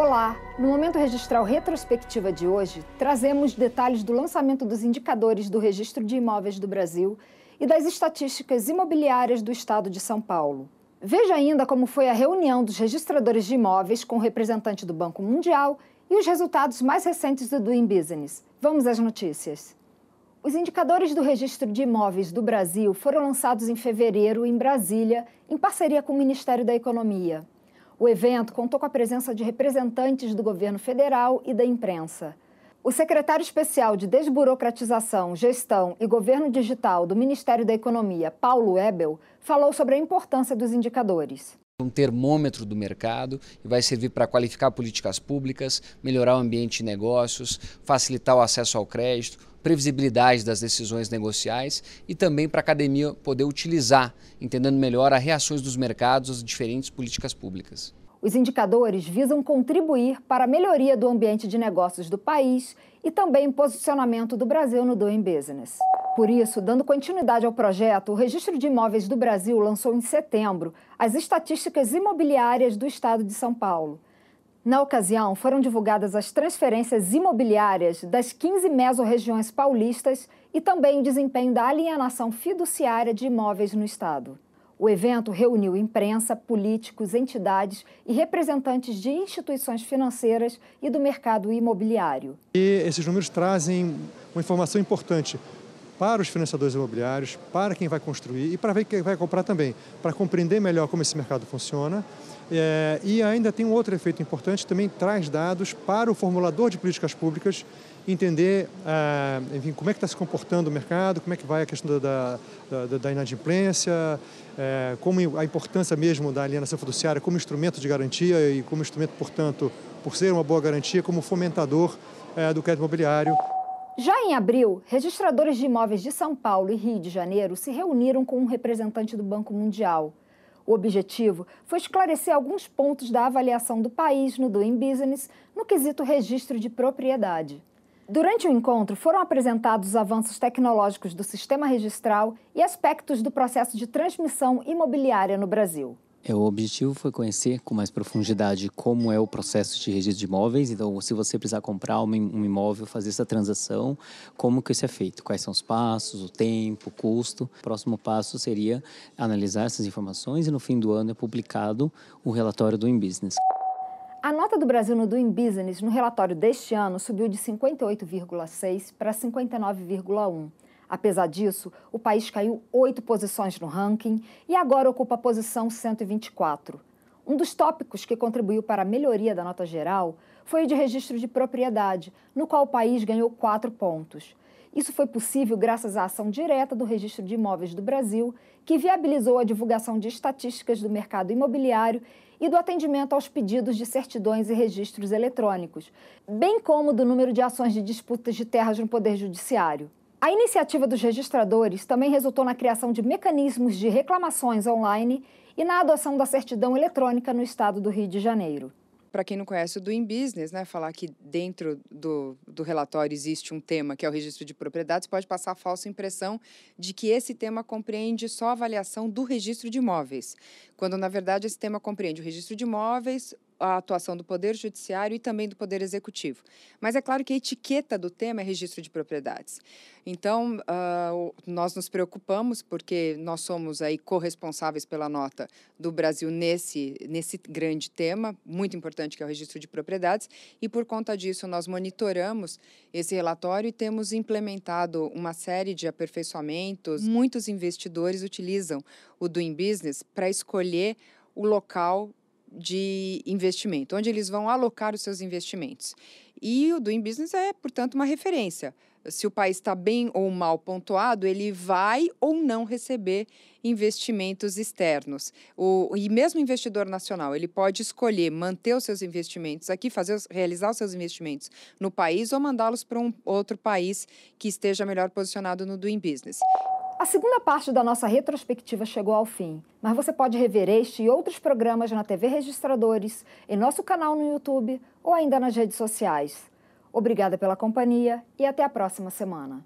Olá! No Momento Registral Retrospectiva de hoje, trazemos detalhes do lançamento dos indicadores do Registro de Imóveis do Brasil e das estatísticas imobiliárias do Estado de São Paulo. Veja ainda como foi a reunião dos registradores de imóveis com o representante do Banco Mundial e os resultados mais recentes do Doing Business. Vamos às notícias. Os indicadores do Registro de Imóveis do Brasil foram lançados em fevereiro em Brasília, em parceria com o Ministério da Economia. O evento contou com a presença de representantes do governo federal e da imprensa. O secretário especial de Desburocratização, Gestão e Governo Digital do Ministério da Economia, Paulo Ebel, falou sobre a importância dos indicadores um termômetro do mercado e vai servir para qualificar políticas públicas, melhorar o ambiente de negócios, facilitar o acesso ao crédito, previsibilidade das decisões negociais e também para a academia poder utilizar, entendendo melhor as reações dos mercados às diferentes políticas públicas. Os indicadores visam contribuir para a melhoria do ambiente de negócios do país e também posicionamento do Brasil no Doing Business. Por isso, dando continuidade ao projeto, o Registro de Imóveis do Brasil lançou em setembro as estatísticas imobiliárias do Estado de São Paulo. Na ocasião, foram divulgadas as transferências imobiliárias das 15 mesorregiões paulistas e também o desempenho da alienação fiduciária de imóveis no Estado. O evento reuniu imprensa, políticos, entidades e representantes de instituições financeiras e do mercado imobiliário. E esses números trazem uma informação importante para os financiadores imobiliários, para quem vai construir e para quem vai comprar também, para compreender melhor como esse mercado funciona. É, e ainda tem um outro efeito importante, também traz dados para o formulador de políticas públicas entender ah, enfim, como é que está se comportando o mercado, como é que vai a questão da, da, da inadimplência, é, como a importância mesmo da alienação fiduciária como instrumento de garantia e como instrumento, portanto, por ser uma boa garantia, como fomentador é, do crédito imobiliário. Já em abril, registradores de imóveis de São Paulo e Rio de Janeiro se reuniram com um representante do Banco Mundial. O objetivo foi esclarecer alguns pontos da avaliação do país no Doing Business no quesito registro de propriedade. Durante o encontro, foram apresentados os avanços tecnológicos do sistema registral e aspectos do processo de transmissão imobiliária no Brasil. É, o objetivo foi conhecer com mais profundidade como é o processo de registro de imóveis. Então, se você precisar comprar um imóvel, fazer essa transação, como que isso é feito? Quais são os passos, o tempo, o custo? O próximo passo seria analisar essas informações e no fim do ano é publicado o relatório do InBusiness. A nota do Brasil no Doing Business no relatório deste ano subiu de 58,6 para 59,1 Apesar disso, o país caiu oito posições no ranking e agora ocupa a posição 124. Um dos tópicos que contribuiu para a melhoria da nota geral foi o de registro de propriedade, no qual o país ganhou quatro pontos. Isso foi possível graças à ação direta do Registro de Imóveis do Brasil, que viabilizou a divulgação de estatísticas do mercado imobiliário e do atendimento aos pedidos de certidões e registros eletrônicos, bem como do número de ações de disputas de terras no Poder Judiciário. A iniciativa dos registradores também resultou na criação de mecanismos de reclamações online e na adoção da certidão eletrônica no estado do Rio de Janeiro. Para quem não conhece o Doing Business, né, falar que dentro do, do relatório existe um tema que é o registro de propriedades pode passar a falsa impressão de que esse tema compreende só a avaliação do registro de imóveis, quando na verdade esse tema compreende o registro de imóveis, a atuação do Poder Judiciário e também do Poder Executivo. Mas é claro que a etiqueta do tema é registro de propriedades. Então, uh, nós nos preocupamos porque nós somos aí corresponsáveis pela nota do Brasil nesse, nesse grande tema, muito importante que é o registro de propriedades, e por conta disso nós monitoramos esse relatório e temos implementado uma série de aperfeiçoamentos. Muitos investidores utilizam o Doing Business para escolher o local de investimento, onde eles vão alocar os seus investimentos. E o Doing Business é, portanto, uma referência. Se o país está bem ou mal pontuado, ele vai ou não receber investimentos externos. O, e mesmo investidor nacional, ele pode escolher manter os seus investimentos aqui, fazer, realizar os seus investimentos no país ou mandá-los para um outro país que esteja melhor posicionado no Doing Business. A segunda parte da nossa retrospectiva chegou ao fim, mas você pode rever este e outros programas na TV Registradores, em nosso canal no YouTube ou ainda nas redes sociais. Obrigada pela companhia e até a próxima semana.